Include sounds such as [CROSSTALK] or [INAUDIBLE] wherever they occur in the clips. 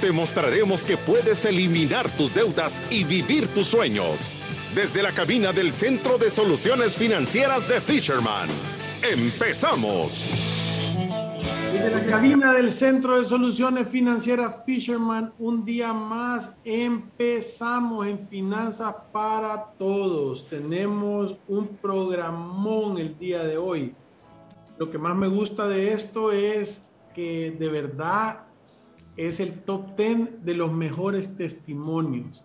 te mostraremos que puedes eliminar tus deudas y vivir tus sueños. Desde la cabina del Centro de Soluciones Financieras de Fisherman. ¡Empezamos! Desde la cabina del Centro de Soluciones Financieras Fisherman, un día más empezamos en Finanzas para Todos. Tenemos un programón el día de hoy. Lo que más me gusta de esto es que de verdad es el top 10 de los mejores testimonios.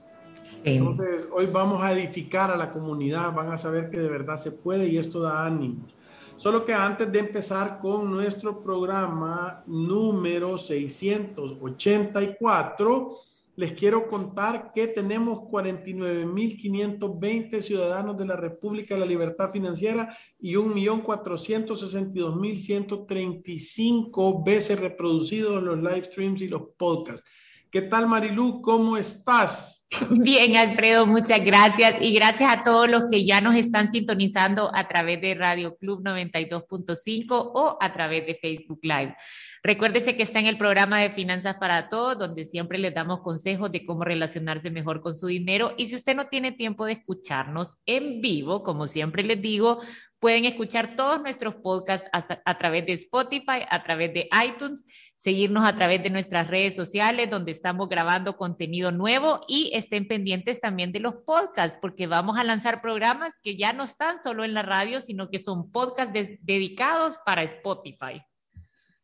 Entonces, hoy vamos a edificar a la comunidad, van a saber que de verdad se puede y esto da ánimos. Solo que antes de empezar con nuestro programa número 684, les quiero contar que tenemos 49.520 ciudadanos de la República de la Libertad Financiera y 1.462.135 veces reproducidos los live streams y los podcasts. ¿Qué tal, Marilú? ¿Cómo estás? [LAUGHS] Bien, Alfredo, muchas gracias. Y gracias a todos los que ya nos están sintonizando a través de Radio Club 92.5 o a través de Facebook Live. Recuérdese que está en el programa de Finanzas para Todos, donde siempre les damos consejos de cómo relacionarse mejor con su dinero. Y si usted no tiene tiempo de escucharnos en vivo, como siempre les digo, pueden escuchar todos nuestros podcasts a, través de Spotify, a través de iTunes, seguirnos a través de nuestras redes sociales, donde estamos grabando contenido nuevo y estén pendientes también de los podcasts, porque vamos a lanzar programas que ya no están solo en la radio, sino que son podcasts dedicados para Spotify.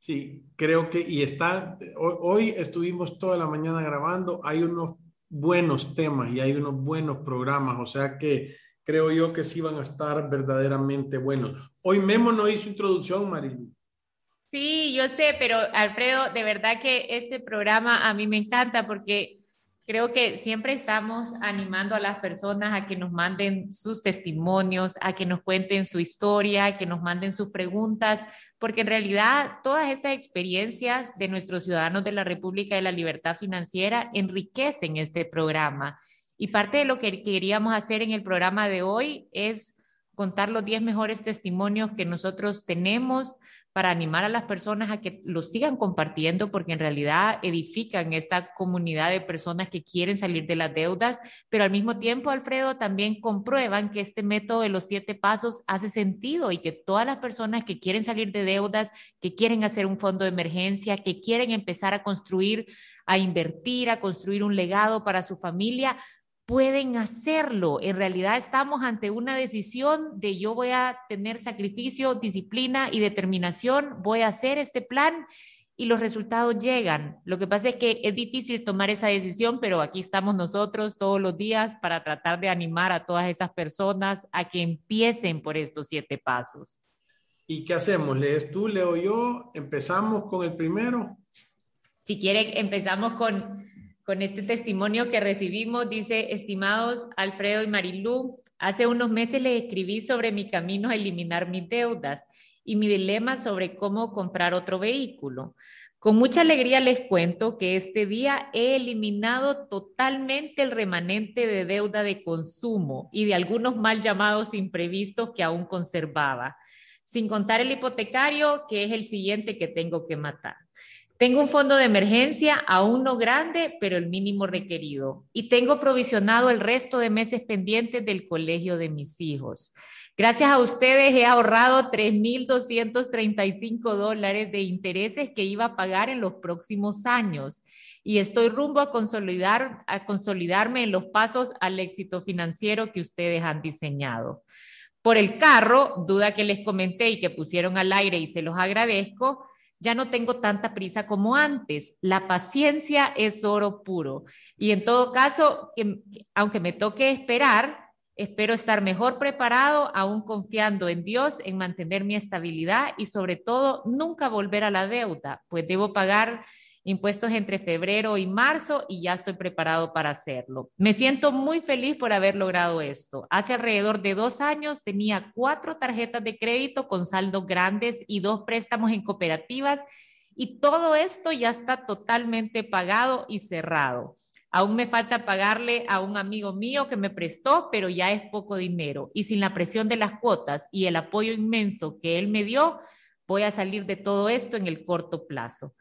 Sí, creo que, y está, hoy, estuvimos toda la mañana grabando, hay unos buenos temas y hay unos buenos programas, o sea que creo yo que sí van a estar verdaderamente buenos. Hoy Memo no hizo introducción, Marilu. Sí, yo sé, pero Alfredo, de verdad que este programa a mí me encanta porque Creo que siempre estamos animando a las personas a que nos manden sus testimonios, a que nos cuenten su historia, a que nos manden sus preguntas, porque en realidad todas estas experiencias de nuestros ciudadanos de la República de la Libertad Financiera enriquecen este programa. Y parte de lo que queríamos hacer en el programa de hoy es contar los 10 mejores testimonios que nosotros tenemos para animar a las personas a que lo sigan compartiendo, porque en realidad edifican esta comunidad de personas que quieren salir de las deudas, pero al mismo tiempo, Alfredo, también comprueban que este método de los siete pasos hace sentido y que todas las personas que quieren salir de deudas, que quieren hacer un fondo de emergencia, que quieren empezar a construir, a invertir, a construir un legado para su familia, pueden hacerlo. En realidad estamos ante una decisión de yo voy a tener sacrificio, disciplina y determinación, voy a hacer este plan y los resultados llegan. Lo que pasa es que es difícil tomar esa decisión, pero aquí estamos nosotros todos los días para tratar de animar a todas esas personas a que empiecen por estos siete pasos. ¿Y qué hacemos? ¿Lees tú, leo yo? ¿Empezamos con el primero? Si quieren, empezamos con con este testimonio que recibimos. Dice, estimados Alfredo y Marilú, hace unos meses les escribí sobre mi camino a eliminar mis deudas y mi dilema sobre cómo comprar otro vehículo. Con mucha alegría les cuento que este día he eliminado totalmente el remanente de deuda de consumo y de algunos mal llamados imprevistos que aún conservaba, sin contar el hipotecario, que es el siguiente que tengo que matar. Tengo un fondo de emergencia, aún no grande, pero el mínimo requerido. Y tengo provisionado el resto de meses pendientes del colegio de mis hijos. Gracias a ustedes he ahorrado 3.235 dólares de intereses que iba a pagar en los próximos años. Y estoy rumbo a, consolidar, a consolidarme en los pasos al éxito financiero que ustedes han diseñado. Por el carro, duda que les comenté y que pusieron al aire y se los agradezco ya no tengo tanta prisa como antes. La paciencia es oro puro. Y en todo caso, aunque me toque esperar, espero estar mejor preparado, aún confiando en Dios, en mantener mi estabilidad y sobre todo nunca volver a la deuda, pues debo pagar impuestos entre febrero y marzo y ya estoy preparado para hacerlo. Me siento muy feliz por haber logrado esto. Hace alrededor de dos años tenía cuatro tarjetas de crédito con saldos grandes y dos préstamos en cooperativas y todo esto ya está totalmente pagado y cerrado. Aún me falta pagarle a un amigo mío que me prestó, pero ya es poco dinero. Y sin la presión de las cuotas y el apoyo inmenso que él me dio, voy a salir de todo esto en el corto plazo.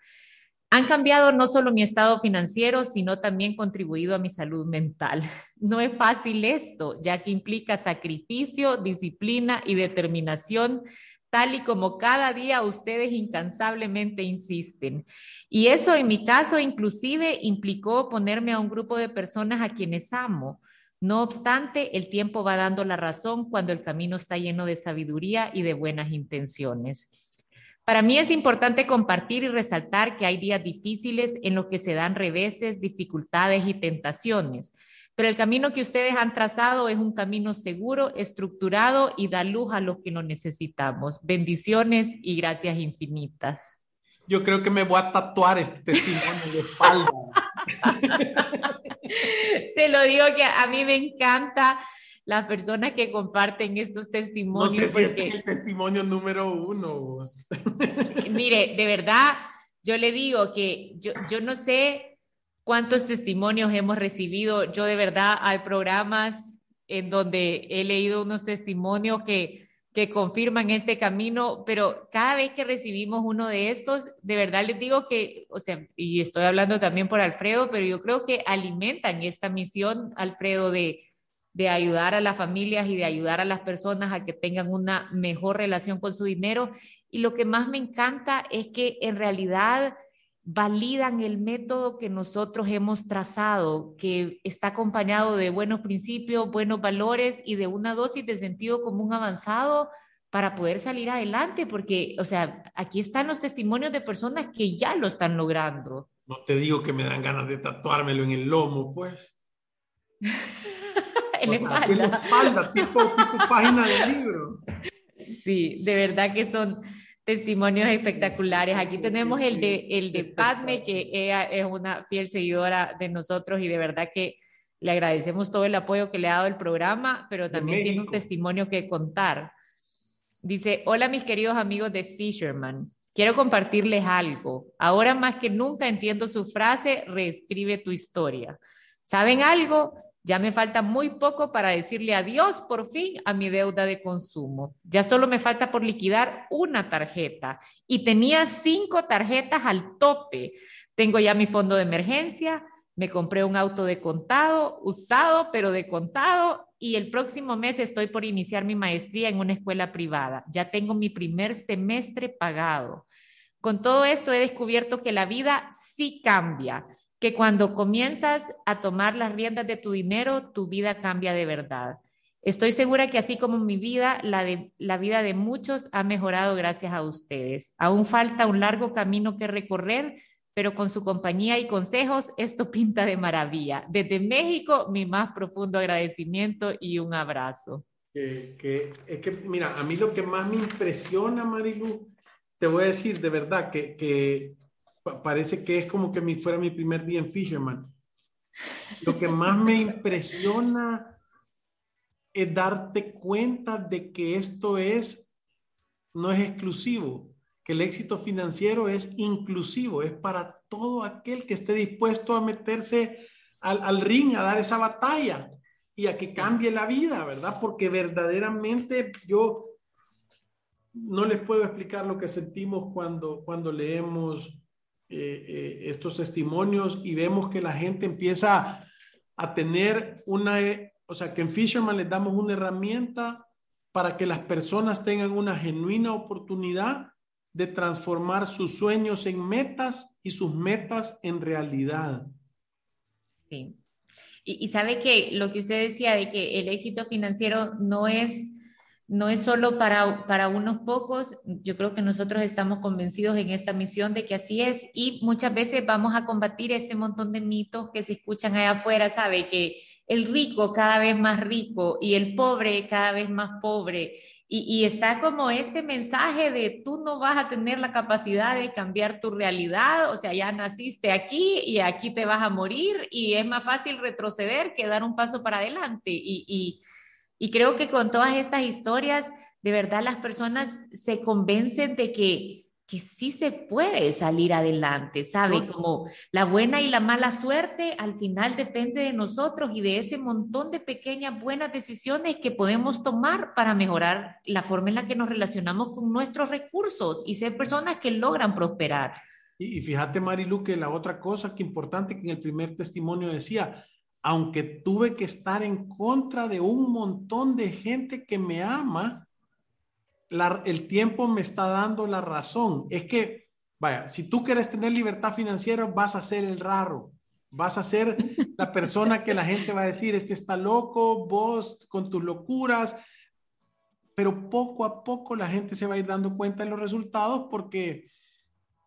Han cambiado no solo mi estado financiero, sino también contribuido a mi salud mental. [LAUGHS] No es fácil esto, ya que implica sacrificio, disciplina y determinación tal y como cada día ustedes incansablemente insisten. Y eso en mi caso inclusive implicó ponerme a un grupo de personas a quienes amo. No obstante, el tiempo va dando la razón cuando el camino está lleno de sabiduría y de buenas intenciones. Para mí es importante compartir y resaltar que hay días difíciles en los que se dan reveses, dificultades y tentaciones pero el camino que ustedes han trazado es un camino seguro, estructurado y da luz a los que lo necesitamos. Bendiciones y gracias infinitas. Yo creo que me voy a tatuar este testimonio de espalda. [LAUGHS] Se lo digo que a mí me encanta las personas que comparten estos testimonios. No sé si este es el testimonio número uno. Mire, de verdad, yo le digo que yo, yo no sé cuántos testimonios hemos recibido. Yo de verdad hay programas en donde he leído unos testimonios que, que confirman este camino, pero cada vez que recibimos uno de estos, de verdad les digo que, o sea, y estoy hablando también por Alfredo, pero yo creo que alimentan esta misión, Alfredo, de, de ayudar a las familias y de ayudar a las personas a que tengan una mejor relación con su dinero. Y lo que más me encanta es que en realidad validan el método que nosotros hemos trazado, que está acompañado de buenos principios, buenos valores y de una dosis de sentido común avanzado para poder salir adelante, porque, o sea, aquí están los testimonios de personas que ya lo están logrando. No te digo que me dan ganas de tatuármelo en el lomo, pues. [LAUGHS] en, la espalda. tipo, tipo página de libro. Sí, de verdad que son testimonios espectaculares. Aquí tenemos el de, el de Padme, que ella es una fiel seguidora de nosotros y de verdad que le agradecemos todo el apoyo que le ha dado el programa, pero también tiene un testimonio que contar. Dice, hola mis queridos amigos de Fisherman, quiero compartirles algo. Ahora más que nunca entiendo su frase, reescribe tu historia. ¿Saben algo? Ya me falta muy poco para decirle adiós por fin a mi deuda de consumo. Ya solo me falta por liquidar una tarjeta y tenía cinco tarjetas al tope. Tengo ya mi fondo de emergencia, me compré un auto de contado, usado, pero de contado, y el próximo mes estoy por iniciar mi maestría en una escuela privada. Ya tengo mi primer semestre pagado. Con todo esto he descubierto que la vida sí cambia que cuando comienzas a tomar las riendas de tu dinero, tu vida cambia de verdad. Estoy segura que así como mi vida, la, de, la vida de muchos ha mejorado gracias a ustedes. Aún falta un largo camino que recorrer, pero con su compañía y consejos, esto [LAUGHS] pinta de maravilla. Desde México, mi más profundo agradecimiento y un abrazo. Que, es que, mira, a mí lo que más me impresiona, Marilu, te voy a decir de verdad que, que parece que es como que mi, fuera mi primer día en Fisherman. Lo que más me impresiona es darte cuenta de que esto es, no es exclusivo, que el éxito financiero es inclusivo, es para todo aquel que esté dispuesto a meterse al, al ring, a dar esa batalla y a que cambie la vida, ¿verdad? Porque verdaderamente yo no les puedo explicar lo que sentimos cuando, cuando leemos eh, eh, estos testimonios y vemos que la gente empieza a tener una, eh, o sea, que en Fisherman les damos una herramienta para que las personas tengan una genuina oportunidad de transformar sus sueños en metas y sus metas en realidad. Sí. Y, y sabe que lo que usted decía de que el éxito financiero no es no es solo para, para unos pocos, yo creo que nosotros estamos convencidos en esta misión de que así es y muchas veces vamos a combatir este montón de mitos que se escuchan allá afuera, ¿sabe? Que el rico cada vez más rico y el pobre cada vez más pobre. Y, está como este mensaje de tú no vas a tener la capacidad de cambiar tu realidad, o sea, ya naciste aquí y aquí te vas a morir y es más fácil retroceder que dar un paso para adelante. Y, y creo que con todas estas historias, de verdad las personas se convencen de que que sí se puede salir adelante, ¿sabe? Como la buena y la mala suerte al final depende de nosotros y de ese montón de pequeñas buenas decisiones que podemos tomar para mejorar la forma en la que nos relacionamos con nuestros recursos y ser personas que logran prosperar. Y, fíjate, Marilu, que la otra cosa que importante que en el primer testimonio decía, aunque tuve que estar en contra de un montón de gente que me ama, el tiempo me está dando la razón. Es que, vaya, si tú quieres tener libertad financiera, vas a ser el raro. Vas a ser la persona que la gente va a decir, este está loco, vos con tus locuras. Pero poco a poco la gente se va a ir dando cuenta de los resultados porque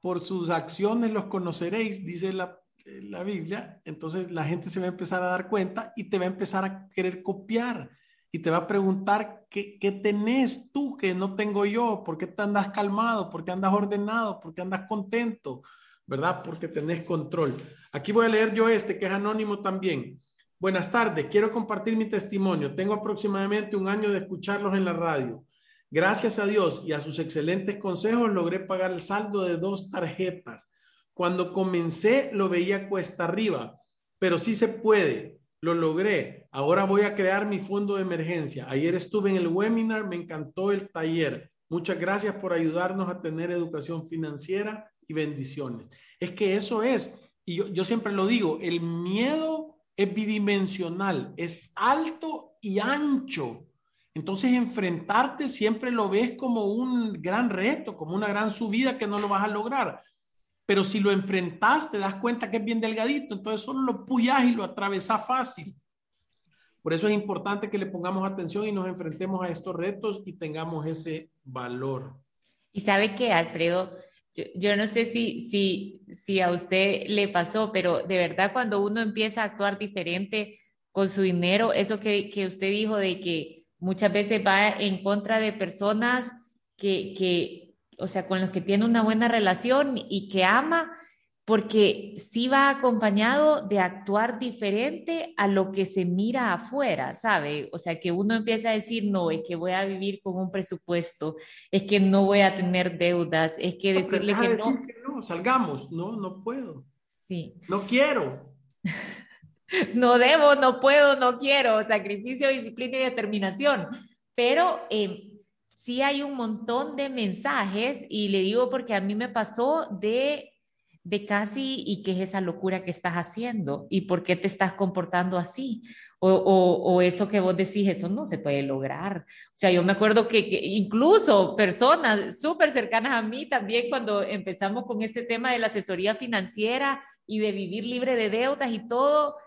por sus acciones los conoceréis, dice la, la Biblia. Entonces la gente se va a empezar a dar cuenta y te va a empezar a querer copiar y te va a preguntar qué, qué tenés tú que no tengo yo, por qué te andas calmado, por qué andas ordenado, por qué andas contento, ¿verdad? Porque tenés control. Aquí voy a leer yo este, que es anónimo también. Buenas tardes, quiero compartir mi testimonio. Tengo aproximadamente un año de escucharlos en la radio. Gracias a Dios y a sus excelentes consejos logré pagar el saldo de dos tarjetas. Cuando comencé lo veía cuesta arriba, pero sí se puede lo logré. Ahora voy a crear mi fondo de emergencia. Ayer estuve en el webinar, me encantó el taller. Muchas gracias por ayudarnos a tener educación financiera y bendiciones. Es que eso es, y yo, siempre lo digo, el miedo es bidimensional, es alto y ancho. Entonces enfrentarte siempre lo ves como un gran reto, como una gran subida que no lo vas a lograr pero si lo enfrentas, te das cuenta que es bien delgadito, entonces solo lo puyas y lo atravesas fácil. Por eso es importante que le pongamos atención y nos enfrentemos a estos retos y tengamos ese valor. Y sabe que, Alfredo, yo, no sé si, si, si a usted le pasó, pero de verdad cuando uno empieza a actuar diferente con su dinero, eso que, que usted dijo de que muchas veces va en contra de personas que, que o sea, con los que tiene una buena relación y que ama, porque sí va acompañado de actuar diferente a lo que se mira afuera, ¿sabe? O sea, que uno empieza a decir, no, es que voy a vivir con un presupuesto, es que no voy a tener deudas, es que decirle que, decir no. que no. Salgamos, no, no puedo. Sí. No quiero. [LAUGHS] no debo, no puedo, no quiero, sacrificio, disciplina y determinación. Pero eh, sí hay un montón de mensajes y le digo porque a mí me pasó de, de casi, ¿y qué es esa locura que estás haciendo? ¿Y por qué te estás comportando así? O, o, eso que vos decís, eso no se puede lograr. O sea, yo me acuerdo que, que incluso personas súper cercanas a mí también cuando empezamos con este tema de la asesoría financiera y de vivir libre de deudas y todo,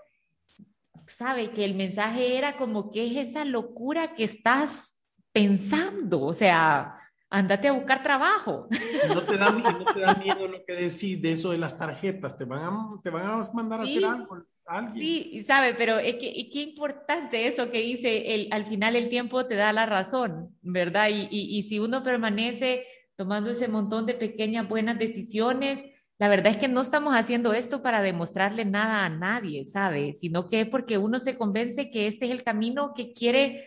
sabe que el mensaje era como, ¿qué es esa locura que estás pensando, o sea, andate a buscar trabajo. No te da, no te da miedo lo que decís de eso de las tarjetas, te van a, te van a mandar a hacer algo. Alguien. Sí, sabe, pero es que, qué importante eso que dice, el, al final el tiempo te da la razón, ¿verdad? Y, y, y si uno permanece tomando ese montón de pequeñas buenas decisiones, la verdad es que no estamos haciendo esto para demostrarle nada a nadie, ¿sabe? Sino que es porque uno se convence que este es el camino que quiere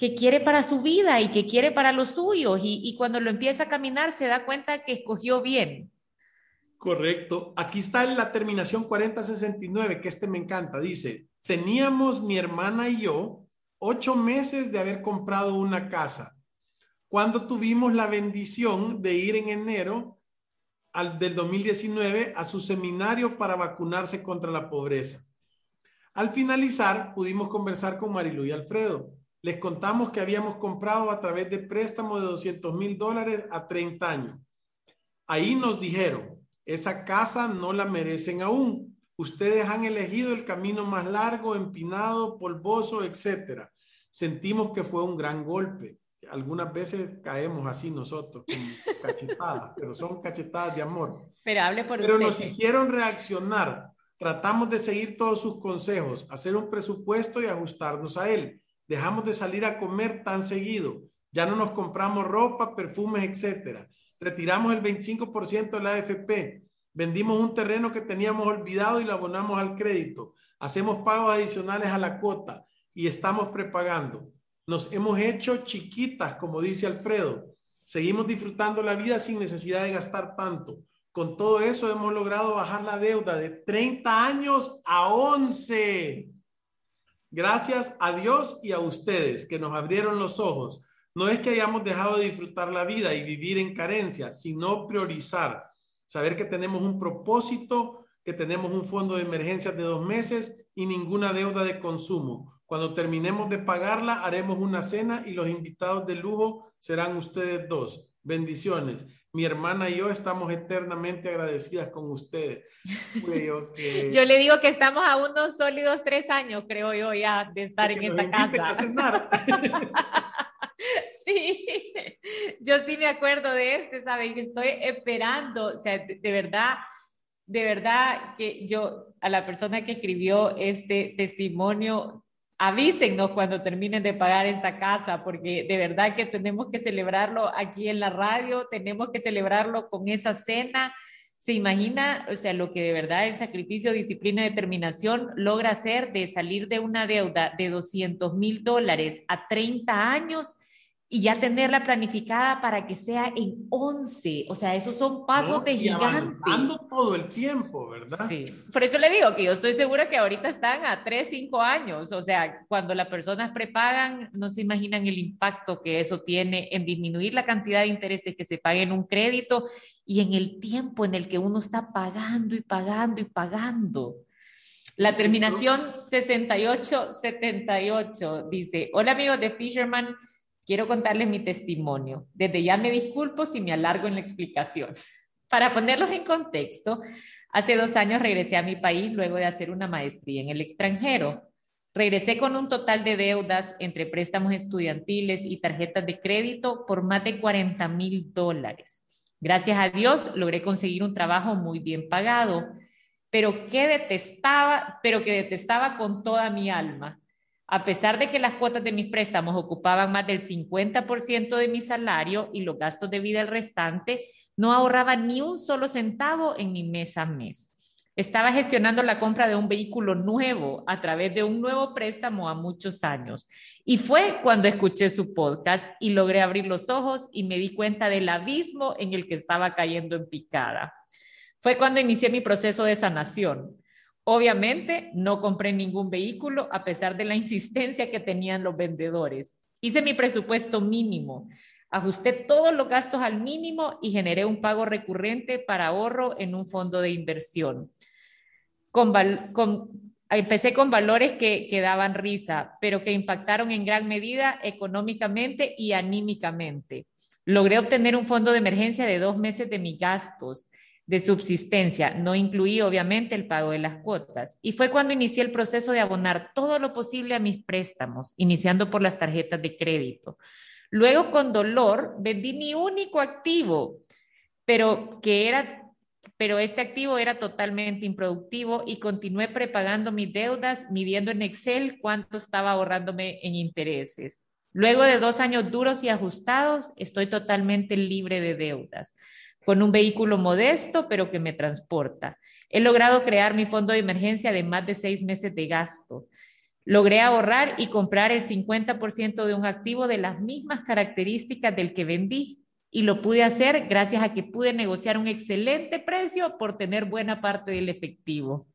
que quiere para su vida y que quiere para los suyos y, cuando lo empieza a caminar se da cuenta que escogió bien. Correcto. Aquí está la terminación 4069, que este me encanta. Dice, teníamos mi hermana y yo ocho meses de haber comprado una casa. Cuando tuvimos la bendición de ir en enero al, del 2019 a su seminario para vacunarse contra la pobreza. Al finalizar, pudimos conversar con Marilu y Alfredo les contamos que habíamos comprado a través de préstamo de 200 mil dólares a 30 años. Ahí nos dijeron, esa casa no la merecen aún. Ustedes han elegido el camino más largo, empinado, polvoso, etcétera. Sentimos que fue un gran golpe. Algunas veces caemos así nosotros, [LAUGHS] cachetadas, pero son cachetadas de amor. Pero hable por Pero nos hicieron reaccionar Tratamos de seguir todos sus consejos, hacer un presupuesto y ajustarnos a él. Dejamos de salir a comer tan seguido. Ya no nos compramos ropa, perfumes, etcétera. Retiramos el 25% de la AFP. Vendimos un terreno que teníamos olvidado y lo abonamos al crédito. Hacemos pagos adicionales a la cuota y estamos prepagando. Nos hemos hecho chiquitas, como dice Alfredo. Seguimos disfrutando la vida sin necesidad de gastar tanto. Con todo eso hemos logrado bajar la deuda de 30 años a 11. Gracias a Dios y a ustedes que nos abrieron los ojos. No es que hayamos dejado de disfrutar la vida y vivir en carencia, sino priorizar. Saber que tenemos un propósito, que tenemos un fondo de emergencias de dos meses y ninguna deuda de consumo. Cuando terminemos de pagarla, haremos una cena y los invitados de lujo serán ustedes dos. Bendiciones mi hermana y yo estamos eternamente agradecidas con ustedes. [LAUGHS] Yo le digo que estamos a unos sólidos tres años, creo yo, ya de estar en esa casa. [LAUGHS] sí, yo sí me acuerdo de este, ¿saben? Que estoy esperando, o sea, de verdad, de verdad que yo, a la persona que escribió este testimonio, avísennos cuando terminen de pagar esta casa, porque de verdad que tenemos que celebrarlo aquí en la radio, tenemos que celebrarlo con esa cena. ¿Se imagina, o sea, lo que de verdad el sacrificio, disciplina y determinación logra hacer de salir de una deuda de 200 mil dólares a 30 años y ya tenerla planificada para que sea en 11. O sea, esos son pasos de gigante. todo el tiempo, ¿verdad? Sí. Por eso le digo que yo estoy segura que ahorita están a 3, 5 años. O sea, cuando las personas prepagan, no se imaginan el impacto que eso tiene en disminuir la cantidad de intereses que se paga en un crédito y en el tiempo en el que uno está pagando y pagando y pagando. La terminación 6878 dice, hola amigos de Fisherman, quiero contarles mi testimonio. Desde ya me disculpo si me alargo en la explicación. Para ponerlos en contexto, hace dos años regresé a mi país luego de hacer una maestría en el extranjero. Regresé con un total de deudas entre préstamos estudiantiles y tarjetas de crédito por más de 40 mil dólares. Gracias a Dios logré conseguir un trabajo muy bien pagado, pero que detestaba, pero que detestaba con toda mi alma. A pesar de que las cuotas de mis préstamos ocupaban más del 50% de mi salario y los gastos de vida el restante, no ahorraba ni un solo centavo en mi mes a mes. Estaba gestionando la compra de un vehículo nuevo a través de un nuevo préstamo a muchos años. Y fue cuando escuché su podcast y logré abrir los ojos y me di cuenta del abismo en el que estaba cayendo en picada. Fue cuando inicié mi proceso de sanación. Obviamente no compré ningún vehículo a pesar de la insistencia que tenían los vendedores. Hice mi presupuesto mínimo, ajusté todos los gastos al mínimo y generé un pago recurrente para ahorro en un fondo de inversión. empecé con valores que, que daban risa, pero que impactaron en gran medida económicamente y anímicamente. Logré obtener un fondo de emergencia de dos meses de mis gastos de subsistencia. No incluí, obviamente, el pago de las cuotas. Y fue cuando inicié el proceso de abonar todo lo posible a mis préstamos, iniciando por las tarjetas de crédito. Luego, con dolor, vendí mi único activo, pero que era pero este activo era totalmente improductivo y continué prepagando mis deudas, midiendo en Excel cuánto estaba ahorrándome en intereses. Luego de dos años duros y ajustados, estoy totalmente libre de deudas con un vehículo modesto, pero que me transporta. He logrado crear mi fondo de emergencia de más de seis meses de gasto. Logré ahorrar y comprar el 50% de un activo de las mismas características del que vendí. Y lo pude hacer gracias a que pude negociar un excelente precio por tener buena parte del efectivo.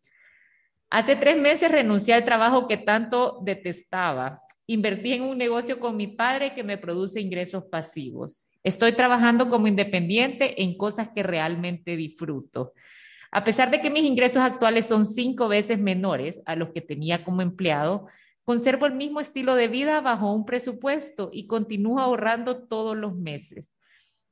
Hace tres meses renuncié al trabajo que tanto detestaba. Invertí en un negocio con mi padre que me produce ingresos pasivos. Estoy trabajando como independiente en cosas que realmente disfruto. A pesar de que mis ingresos actuales son cinco veces menores a los que tenía como empleado, conservo el mismo estilo de vida bajo un presupuesto y continúo ahorrando todos los meses.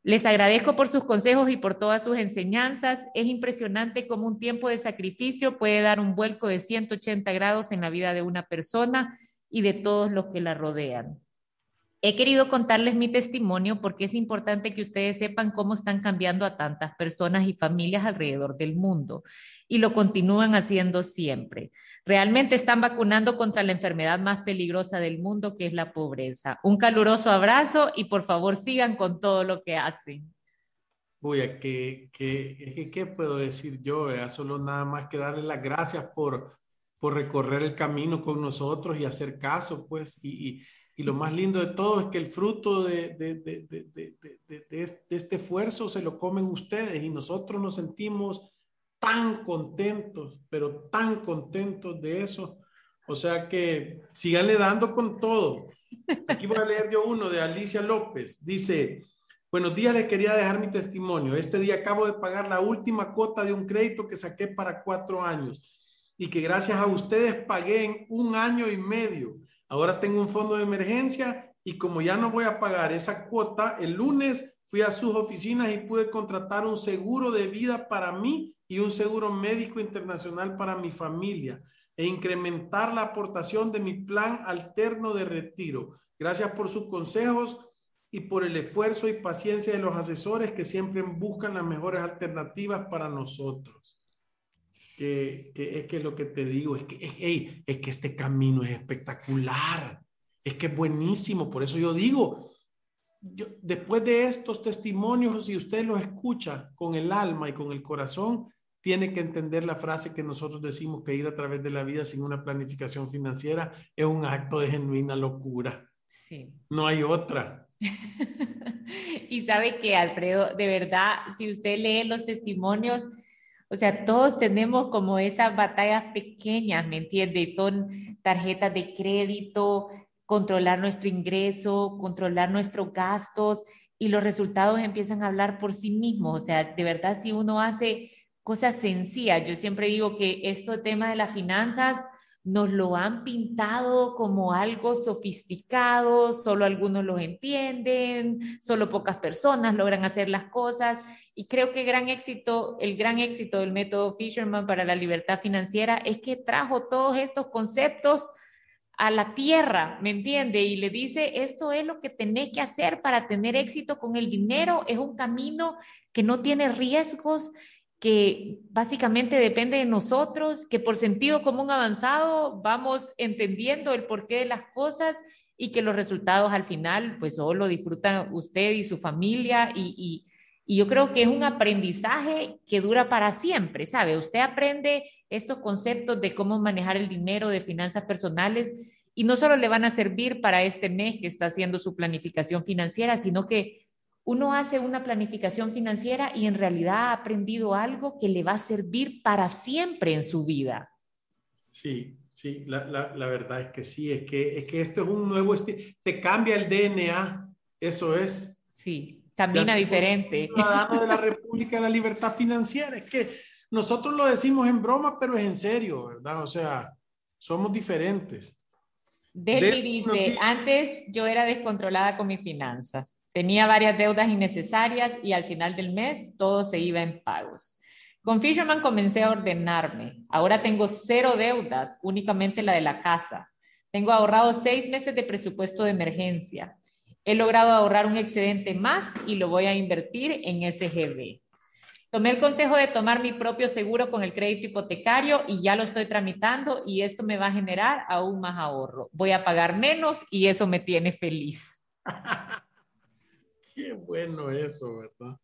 Les agradezco por sus consejos y por todas sus enseñanzas. Es impresionante cómo un tiempo de sacrificio puede dar un vuelco de 180 grados en la vida de una persona y de todos los que la rodean. He querido contarles mi testimonio porque es importante que ustedes sepan cómo están cambiando a tantas personas y familias alrededor del mundo y lo continúan haciendo siempre. Realmente están vacunando contra la enfermedad más peligrosa del mundo, que es la pobreza. Un caluroso abrazo y por favor sigan con todo lo que hacen. Uy, ¿qué, qué, qué puedo decir yo? Solo nada más que darle las gracias por, por recorrer el camino con nosotros y hacer caso, pues, y, y, lo más lindo de todo es que el fruto de, de, de, de, este esfuerzo se lo comen ustedes y nosotros nos sentimos tan contentos, pero tan contentos de eso. O sea que síganle dando con todo. Aquí voy a leer yo uno de Alicia López. Dice, Buenos días, les quería dejar mi testimonio. Este día acabo de pagar la última cuota de un crédito que saqué para cuatro años y que gracias a ustedes pagué en un año y medio. Ahora tengo un fondo de emergencia y como ya no voy a pagar esa cuota, el lunes fui a sus oficinas y pude contratar un seguro de vida para mí y un seguro médico internacional para mi familia e incrementar la aportación de mi plan alterno de retiro. Gracias por sus consejos y por el esfuerzo y paciencia de los asesores que siempre buscan las mejores alternativas para nosotros. Que, es que lo que te digo es que, es que este camino es espectacular, es que es buenísimo, por eso yo digo, yo, después de estos testimonios, si usted los escucha con el alma y con el corazón, tiene que entender la frase que nosotros decimos que ir a través de la vida sin una planificación financiera es un acto de genuina locura. Sí. No hay otra. [LAUGHS] y sabe que, Alfredo, de verdad, si usted lee los testimonios, o sea, todos tenemos como esas batallas pequeñas, ¿me entiende? Son tarjetas de crédito, controlar nuestro ingreso, controlar nuestros gastos y los resultados empiezan a hablar por sí mismos. O sea, de verdad, si uno hace cosas sencillas, yo siempre digo que esto tema de las finanzas nos lo han pintado como algo sofisticado, solo algunos lo entienden, solo pocas personas logran hacer las cosas. Y creo que gran éxito, el gran éxito del método Fisherman para la libertad financiera es que trajo todos estos conceptos a la tierra, ¿me entiende? Y le dice, esto es lo que tenés que hacer para tener éxito con el dinero, es un camino que no tiene riesgos, que básicamente depende de nosotros, que por sentido común avanzado vamos entendiendo el porqué de las cosas y que los resultados al final, pues solo lo disfrutan usted y su familia y, y, yo creo que es un aprendizaje que dura para siempre, ¿sabe? Usted aprende estos conceptos de cómo manejar el dinero, de finanzas personales y no solo le van a servir para este mes que está haciendo su planificación financiera, sino que uno hace una planificación financiera y en realidad ha aprendido algo que le va a servir para siempre en su vida. Sí, sí, la, verdad es que sí, es que, es que esto es un nuevo estilo, te cambia el DNA, eso es. Sí, camina diferente. Ciudadano de la República de la Libertad Financiera, es que nosotros lo decimos en broma, pero es en serio, ¿verdad? O sea, somos diferentes. Delby dice, antes yo era descontrolada con mis finanzas. Tenía varias deudas innecesarias y al final del mes todo se iba en pagos. Con Fisherman comencé a ordenarme. Ahora tengo cero deudas, únicamente la de la casa. Tengo ahorrado seis meses de presupuesto de emergencia. He logrado ahorrar un excedente más y lo voy a invertir en SGB. Tomé el consejo de tomar mi propio seguro con el crédito hipotecario y ya lo estoy tramitando y esto me va a generar aún más ahorro. Voy a pagar menos y eso me tiene feliz. [LAUGHS] Qué [LAUGHS] bueno eso, ¿verdad?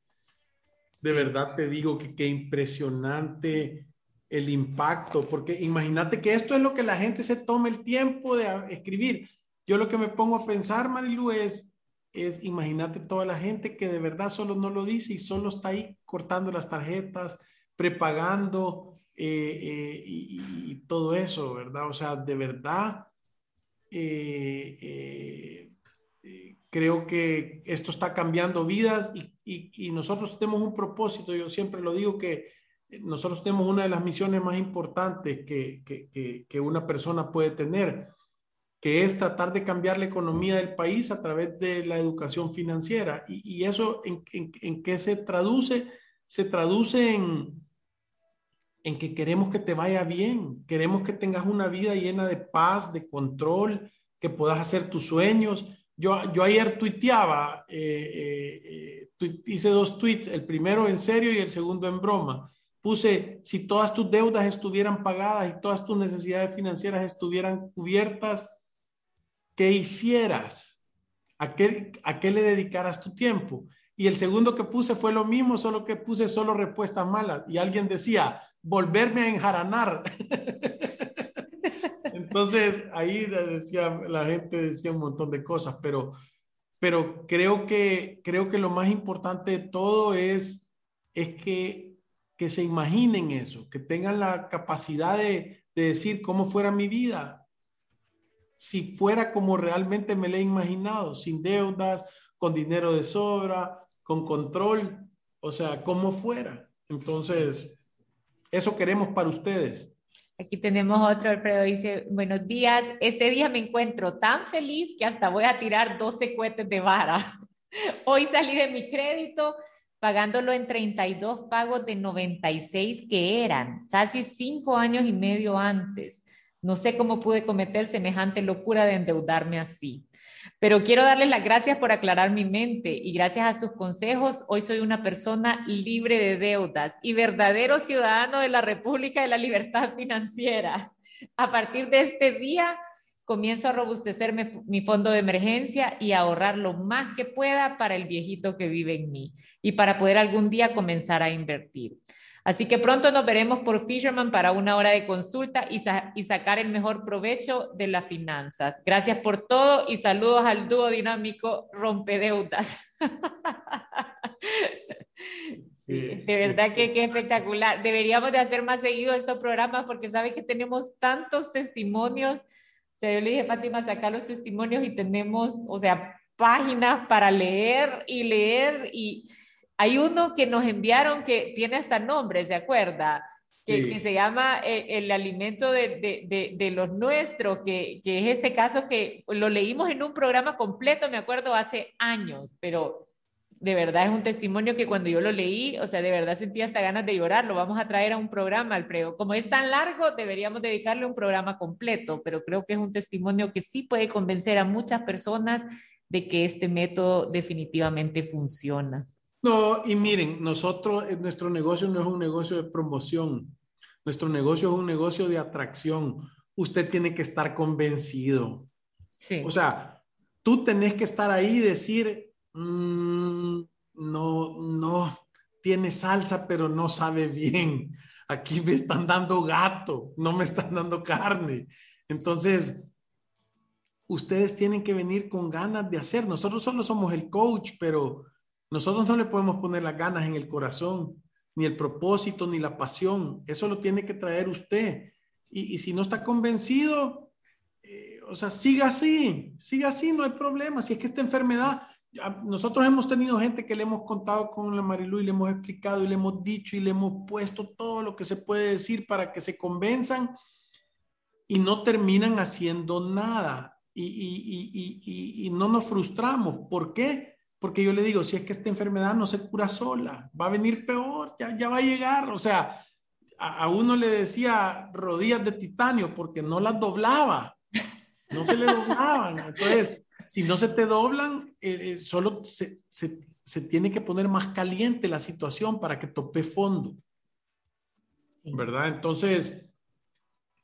De verdad te digo que qué impresionante el impacto, porque imagínate que esto es lo que la gente se toma el tiempo de escribir. Yo lo que me pongo a pensar, Marilu, es, es imagínate toda la gente que de verdad solo no lo dice y solo está ahí cortando las tarjetas, prepagando eh, eh, y, todo eso, ¿verdad? O sea, de verdad, eh, Creo que esto está cambiando vidas y, nosotros tenemos un propósito. Yo siempre lo digo que nosotros tenemos una de las misiones más importantes que, que, una persona puede tener, que es tratar de cambiar la economía del país a través de la educación financiera. Y, eso en, en, qué se traduce? Se traduce en, en que queremos que te vaya bien, queremos que tengas una vida llena de paz, de control, que puedas hacer tus sueños yo, ayer tuiteaba, eh, eh, hice dos tweets, el primero en serio y el segundo en broma. Puse, si todas tus deudas estuvieran pagadas y todas tus necesidades financieras estuvieran cubiertas, ¿qué hicieras? ¿A qué, ¿A qué le dedicaras tu tiempo? Y el segundo que puse fue lo mismo, solo que puse solo respuestas malas. Y alguien decía, volverme a enjaranar. [LAUGHS] Entonces, ahí decía, la gente decía un montón de cosas, pero, pero creo, que, creo que lo más importante de todo es, es que, que se imaginen eso, que tengan la capacidad de, de decir cómo fuera mi vida, si fuera como realmente me la he imaginado, sin deudas, con dinero de sobra, con control, o sea, como fuera. Entonces, eso queremos para ustedes. Aquí tenemos otro, Alfredo dice, buenos días, este día me encuentro tan feliz que hasta voy a tirar 12 cohetes de vara. [LAUGHS] Hoy salí de mi crédito pagándolo en 32 pagos de 96 que eran, casi cinco años y medio antes. No sé cómo pude cometer semejante locura de endeudarme así. Pero quiero darles las gracias por aclarar mi mente y gracias a sus consejos hoy soy una persona libre de deudas y verdadero ciudadano de la República de la Libertad Financiera. A partir de este día comienzo a robustecer mi, fondo de emergencia y a ahorrar lo más que pueda para el viejito que vive en mí y para poder algún día comenzar a invertir. Así que pronto nos veremos por Fisherman para una hora de consulta y, sacar el mejor provecho de las finanzas. Gracias por todo y saludos al dúo dinámico Rompedeudas. [LAUGHS] de verdad que, que espectacular. Deberíamos de hacer más seguido estos programas porque sabes que tenemos tantos testimonios. O sea, yo le dije Fátima, sacar los testimonios y tenemos, o sea, páginas para leer y leer y hay uno que nos enviaron que tiene hasta nombre, ¿se acuerda? Que, se llama eh, el, alimento de, los nuestros, que, que, es este caso que lo leímos en un programa completo, me acuerdo, hace años, pero de verdad es un testimonio que cuando yo lo leí, o sea, de verdad sentí hasta ganas de llorar. Lo vamos a traer a un programa, Alfredo. Como es tan largo, deberíamos dedicarle un programa completo, pero creo que es un testimonio que sí puede convencer a muchas personas de que este método definitivamente funciona. No, y miren, nosotros, eh, nuestro negocio no es un negocio de promoción, nuestro negocio es un negocio de atracción. Usted tiene que estar convencido. Sí. O sea, tú tenés que estar ahí y decir, mm, no, no, tiene salsa, pero no sabe bien. Aquí me están dando gato, no me están dando carne. Entonces, ustedes tienen que venir con ganas de hacer. Nosotros solo somos el coach, pero nosotros no le podemos poner las ganas en el corazón, ni el propósito, ni la pasión. Eso lo tiene que traer usted. Y, si no está convencido, eh, o sea, siga así, siga así, no hay problema. Si es que esta enfermedad, nosotros hemos tenido gente que le hemos contado con la Marilu y le hemos explicado y le hemos dicho y le hemos puesto todo lo que se puede decir para que se convenzan y no terminan haciendo nada. Y, y no nos frustramos. ¿Por qué? Porque yo le digo, si es que esta enfermedad no se cura sola, va a venir peor, ya, ya va a llegar. O sea, a, uno le decía rodillas de titanio porque no las doblaba, no se le doblaban. Entonces, si no se te doblan, eh, eh, solo se, se, se, tiene que poner más caliente la situación para que tope fondo. ¿Verdad? Entonces,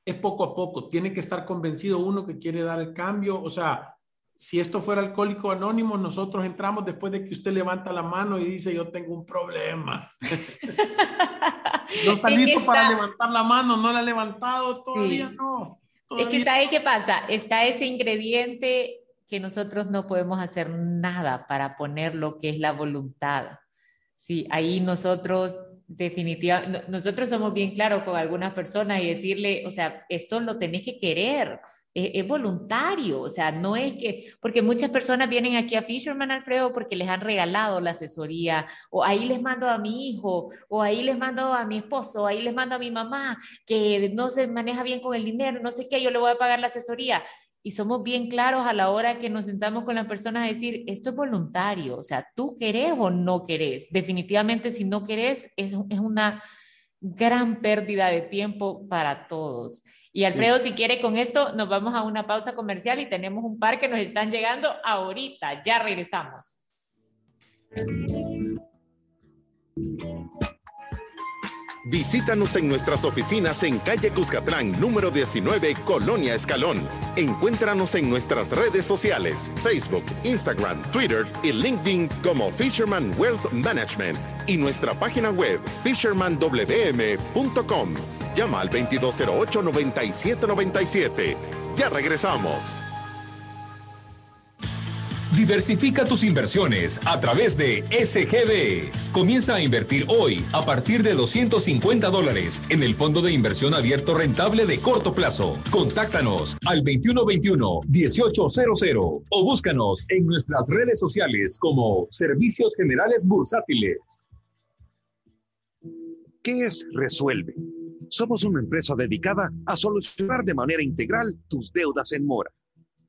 es poco a poco, tiene que estar convencido uno que quiere dar el cambio, o sea, si esto fuera alcohólico anónimo, nosotros entramos después de que usted levanta la mano y dice, yo tengo un problema. [LAUGHS] no está listo para levantar la mano, no la ha levantado, todavía no. Es que ¿sabe qué pasa? Está ese ingrediente que nosotros no podemos hacer nada para poner lo que es la voluntad. Sí, ahí nosotros definitivamente, nosotros somos bien claros con algunas personas y decirle, o sea, esto lo tenés que querer, es, voluntario, o sea, no es que, porque muchas personas vienen aquí a Fisherman Alfredo porque les han regalado la asesoría, o ahí les mando a mi hijo, o ahí les mando a mi esposo, o ahí les mando a mi mamá que no se maneja bien con el dinero, no sé qué, yo le voy a pagar la asesoría. Y somos bien claros a la hora que nos sentamos con las personas a decir, esto es voluntario, o sea, tú querés o no querés. Definitivamente si no querés, es, es una gran pérdida de tiempo para todos. Y Alfredo, si quiere con esto, nos vamos a una pausa comercial y tenemos un par que nos están llegando ahorita. Ya regresamos. Visítanos en nuestras oficinas en calle Cuscatlán, número 19, Colonia Escalón. Encuéntranos en nuestras redes sociales, Facebook, Instagram, Twitter y LinkedIn como Fisherman Wealth Management y nuestra página web fishermanwm.com. Llama al 2208-9797. Ya regresamos. Diversifica tus inversiones a través de SGB. Comienza a invertir hoy a partir de 250 dólares en el Fondo de Inversión Abierto Rentable de corto plazo. Contáctanos al 2121-1800 o búscanos en nuestras redes sociales como Servicios Generales Bursátiles. ¿Qué es Resuelve? Somos una empresa dedicada a solucionar de manera integral tus deudas en mora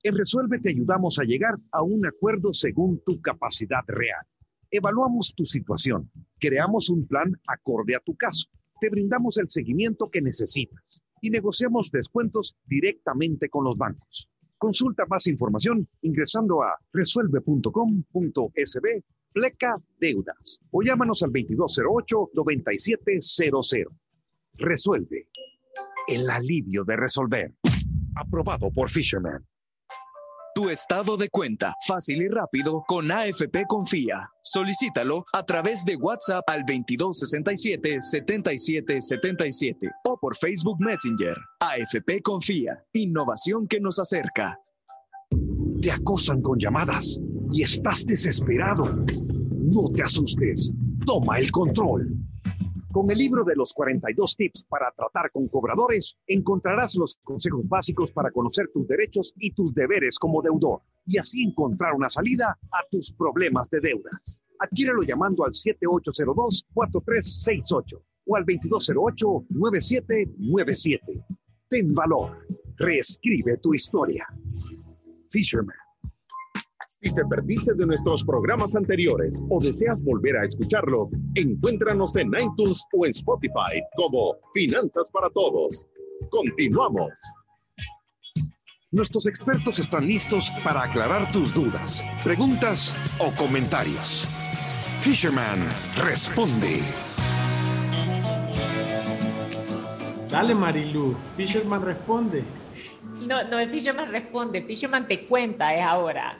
en Resuelve te ayudamos a llegar a un acuerdo según tu capacidad real. Evaluamos tu situación, creamos un plan acorde a tu caso, te brindamos el seguimiento que necesitas y negociamos descuentos directamente con los bancos. Consulta más información ingresando a resuelve.com.sb pleca deudas o llámanos al 2208-9700. Resuelve. El alivio de resolver. Aprobado por Fisherman. Tu estado de cuenta, fácil y rápido, con AFP Confía. Solicítalo a través de WhatsApp al 2267-7777 o por Facebook Messenger. AFP Confía, innovación que nos acerca. Te acosan con llamadas y estás desesperado. No te asustes. Toma el control. Con el libro de los 42 tips para tratar con cobradores, encontrarás los consejos básicos para conocer tus derechos y tus deberes como deudor y así encontrar una salida a tus problemas de deudas. Adquiérelo llamando al 7802-4368 o al 2208-9797. Ten valor. Reescribe tu historia. Fisherman. Si te perdiste de nuestros programas anteriores o deseas volver a escucharlos, encuéntranos en iTunes o en Spotify como Finanzas para Todos. Continuamos. Nuestros expertos están listos para aclarar tus dudas, preguntas o comentarios. Fisherman responde. Dale, Marilu. Fisherman responde. No, no es Fisherman responde, Fisherman te cuenta, es ahora.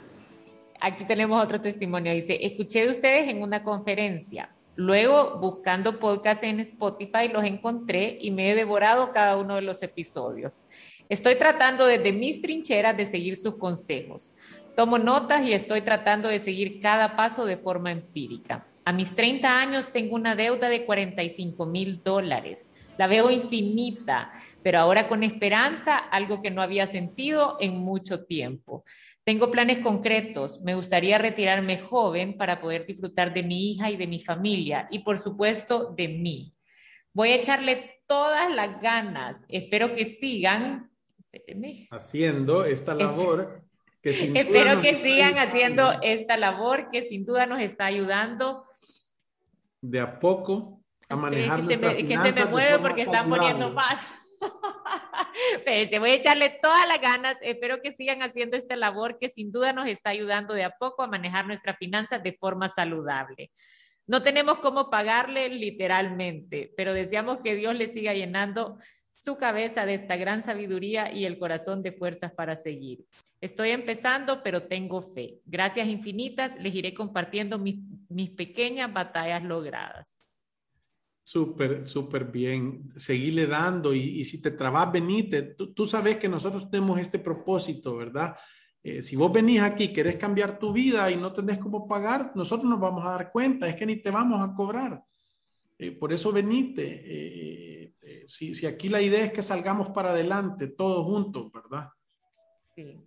Aquí tenemos otro testimonio. Dice, escuché de ustedes en una conferencia. Luego, buscando podcasts en Spotify, los encontré y me he devorado cada uno de los episodios. Estoy tratando desde mis trincheras de seguir sus consejos. Tomo notas y estoy tratando de seguir cada paso de forma empírica. A mis 30 años tengo una deuda de 45 mil dólares. La veo infinita, pero ahora con esperanza, algo que no había sentido en mucho tiempo. Tengo planes concretos. Me gustaría retirarme joven para poder disfrutar de mi hija y de mi familia y por supuesto de mí. Voy a echarle todas las ganas. Espero que sigan haciendo esta labor. Que Espero que sigan haciendo esta labor que sin duda nos está ayudando. De a poco a manejar que, se que se me mueve porque están poniendo más. [LAUGHS] se voy a echarle todas las ganas. Espero que sigan haciendo esta labor que sin duda nos está ayudando de a poco a manejar nuestras finanzas de forma saludable. No tenemos cómo pagarle literalmente, pero deseamos que Dios le siga llenando su cabeza de esta gran sabiduría y el corazón de fuerzas para seguir. Estoy empezando, pero tengo fe. Gracias infinitas. Les iré compartiendo mis, mis pequeñas batallas logradas. Súper, súper bien. Seguirle dando y, si te trabas, venite. Tú, sabes que nosotros tenemos este propósito, ¿verdad? Eh, si vos venís aquí, querés cambiar tu vida y no tenés cómo pagar, nosotros nos vamos a dar cuenta, es que ni te vamos a cobrar. Eh, por eso venite. Eh, si, si aquí la idea es que salgamos para adelante, todos juntos, ¿verdad? Sí.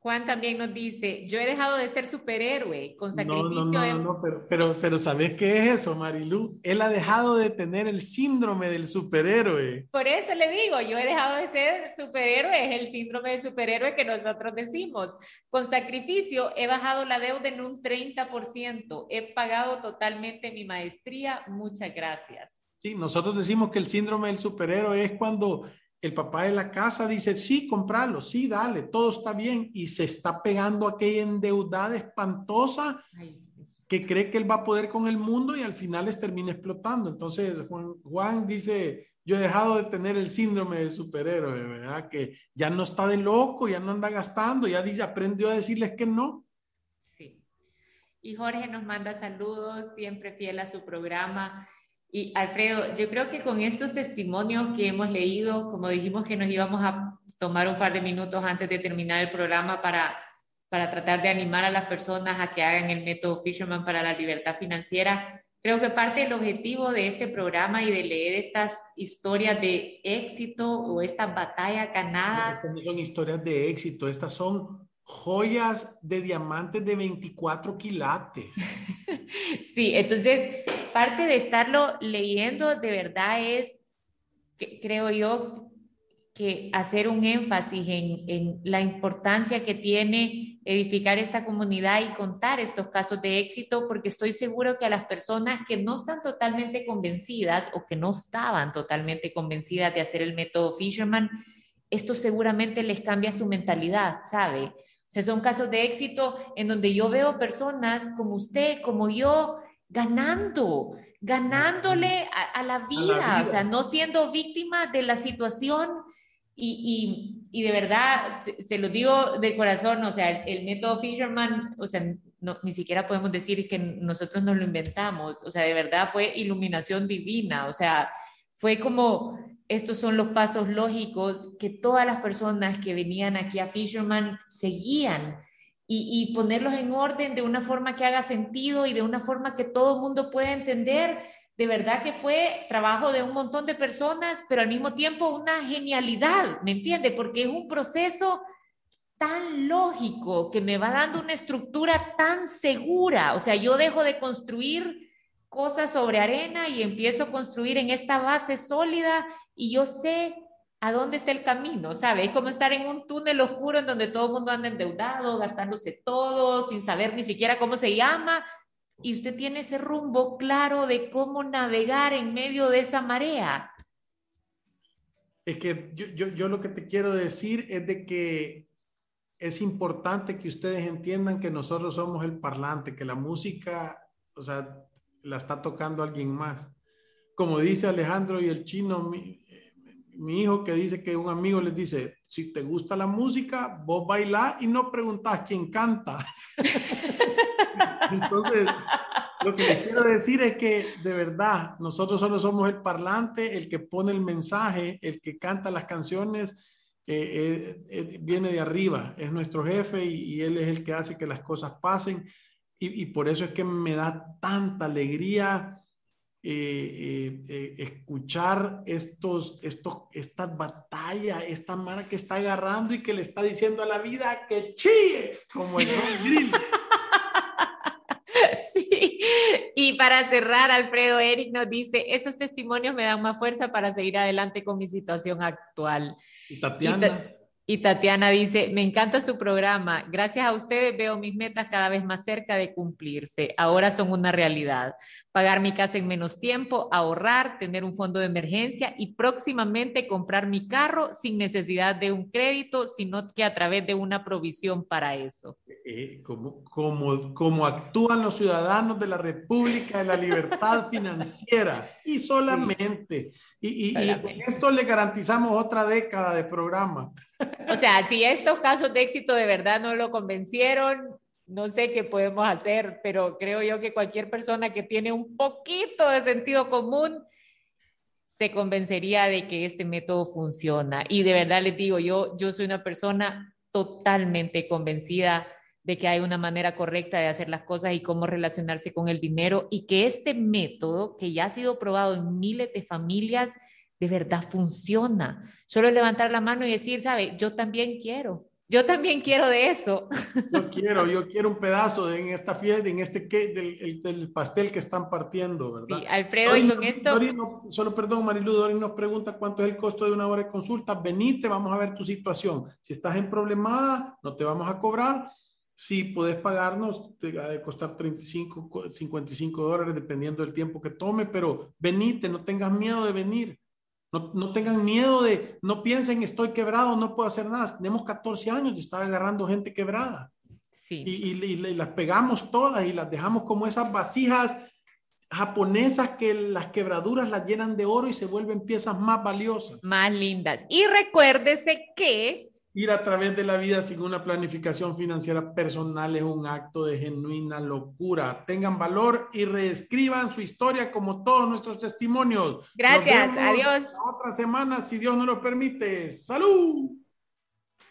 Juan también nos dice, yo he dejado de ser superhéroe con sacrificio. No, no, no, no pero, pero, pero, ¿sabes qué es eso, Marilu? Él ha dejado de tener el síndrome del superhéroe. Por eso le digo, yo he dejado de ser superhéroe, es el síndrome del superhéroe que nosotros decimos. Con sacrificio he bajado la deuda en un 30%, he pagado totalmente mi maestría, muchas gracias. Sí, nosotros decimos que el síndrome del superhéroe es cuando el papá de la casa dice, sí, compralo, sí, dale, todo está bien. Y se está pegando aquella endeudada espantosa que cree que él va a poder con el mundo y al final les termina explotando. Entonces, Juan, Juan dice, yo he dejado de tener el síndrome de superhéroe, ¿verdad? Que ya no está de loco, ya no anda gastando, ya dice, aprendió a decirles que no. Sí. Y Jorge nos manda saludos, siempre fiel a su programa. Y Alfredo, yo creo que con estos testimonios que hemos leído, como dijimos que nos íbamos a tomar un par de minutos antes de terminar el programa para, para tratar de animar a las personas a que hagan el método Fisherman para la libertad financiera, creo que parte del objetivo de este programa y de leer estas historias de éxito o estas batallas ganadas. Estas no son historias de éxito, estas son joyas de diamantes de 24 quilates. [LAUGHS] sí, entonces parte de estarlo leyendo de verdad es, que, creo yo, que hacer un énfasis en, en, la importancia que tiene edificar esta comunidad y contar estos casos de éxito, porque estoy seguro que a las personas que no están totalmente convencidas o que no estaban totalmente convencidas de hacer el método Fisherman, esto seguramente les cambia su mentalidad, ¿sabe? O sea, son casos de éxito en donde yo veo personas como usted, como yo, ganando, ganándole a, la, vida, o sea, no siendo víctima de la situación. Y, y, y de verdad, se, lo digo de corazón, o sea, el, método Fisherman, o sea, no, ni siquiera podemos decir que nosotros nos lo inventamos, o sea, de verdad fue iluminación divina, o sea, fue como, estos son los pasos lógicos que todas las personas que venían aquí a Fisherman seguían y, ponerlos en orden de una forma que haga sentido y de una forma que todo el mundo pueda entender. De verdad que fue trabajo de un montón de personas, pero al mismo tiempo una genialidad, ¿me entiende? Porque es un proceso tan lógico que me va dando una estructura tan segura. O sea, yo dejo de construir cosas sobre arena y empiezo a construir en esta base sólida y yo sé a dónde está el camino, ¿sabe? Es como estar en un túnel oscuro en donde todo el mundo anda endeudado, gastándose todo, sin saber ni siquiera cómo se llama, y usted tiene ese rumbo claro de cómo navegar en medio de esa marea. Es que yo, yo, yo lo que te quiero decir es de que es importante que ustedes entiendan que nosotros somos el parlante, que la música, o sea, la está tocando alguien más. Como dice Alejandro y el chino, mi hijo que dice que un amigo les dice, si te gusta la música, vos bailás y no preguntás quién canta. [LAUGHS] Entonces, lo que les quiero decir es que de verdad, nosotros solo somos el parlante, el que pone el mensaje, el que canta las canciones, eh, eh, eh, viene de arriba, es nuestro jefe y, él es el que hace que las cosas pasen. Y, y por eso es que me da tanta alegría eh, eh, escuchar estos, estos, estas batallas, esta mara que está agarrando y que le está diciendo a la vida que chille, como el grill. [LAUGHS] Sí, y para cerrar, Alfredo Eric nos dice, esos testimonios me dan más fuerza para seguir adelante con mi situación actual. Y Tatiana. Y Tatiana dice, me encanta su programa. Gracias a ustedes veo mis metas cada vez más cerca de cumplirse. Ahora son una realidad. Pagar mi casa en menos tiempo, ahorrar, tener un fondo de emergencia y próximamente comprar mi carro sin necesidad de un crédito, sino que a través de una provisión para eso. Eh, como, como, actúan los ciudadanos de la República de la Libertad [LAUGHS] Financiera y solamente. Y, y, esto le garantizamos otra década de programa. O sea, si estos casos de éxito de verdad no lo convencieron, no sé qué podemos hacer, pero creo yo que cualquier persona que tiene un poquito de sentido común se convencería de que este método funciona. Y de verdad les digo, yo, yo soy una persona totalmente convencida de que hay una manera correcta de hacer las cosas y cómo relacionarse con el dinero y que este método, que ya ha sido probado en miles de familias, de verdad funciona. Solo levantar la mano y decir, sabe, yo también quiero. Yo también quiero de eso. [LAUGHS] Yo quiero, yo quiero un pedazo en esta fiesta, en este que, del, del, pastel que están partiendo, ¿verdad? Sí, Alfredo, y con esto... solo perdón, Marilu, Dorin nos pregunta cuánto es el costo de una hora de consulta. Venite, vamos a ver tu situación. Si estás en problemada, no te vamos a cobrar. Si puedes pagarnos, te va a costar 35, 55 dólares, dependiendo del tiempo que tome, pero venite, no tengas miedo de venir. No, no, tengan miedo de, no piensen, estoy quebrado, no puedo hacer nada. Tenemos 14 años de estar agarrando gente quebrada. Sí. Y, y, y, las pegamos todas y las dejamos como esas vasijas japonesas que las quebraduras las llenan de oro y se vuelven piezas más valiosas. Más lindas. Y recuérdese que ir a través de la vida sin una planificación financiera personal es un acto de genuina locura. Tengan valor y reescriban su historia como todos nuestros testimonios. Gracias, adiós. otra semana, si Dios nos lo permite. ¡Salud!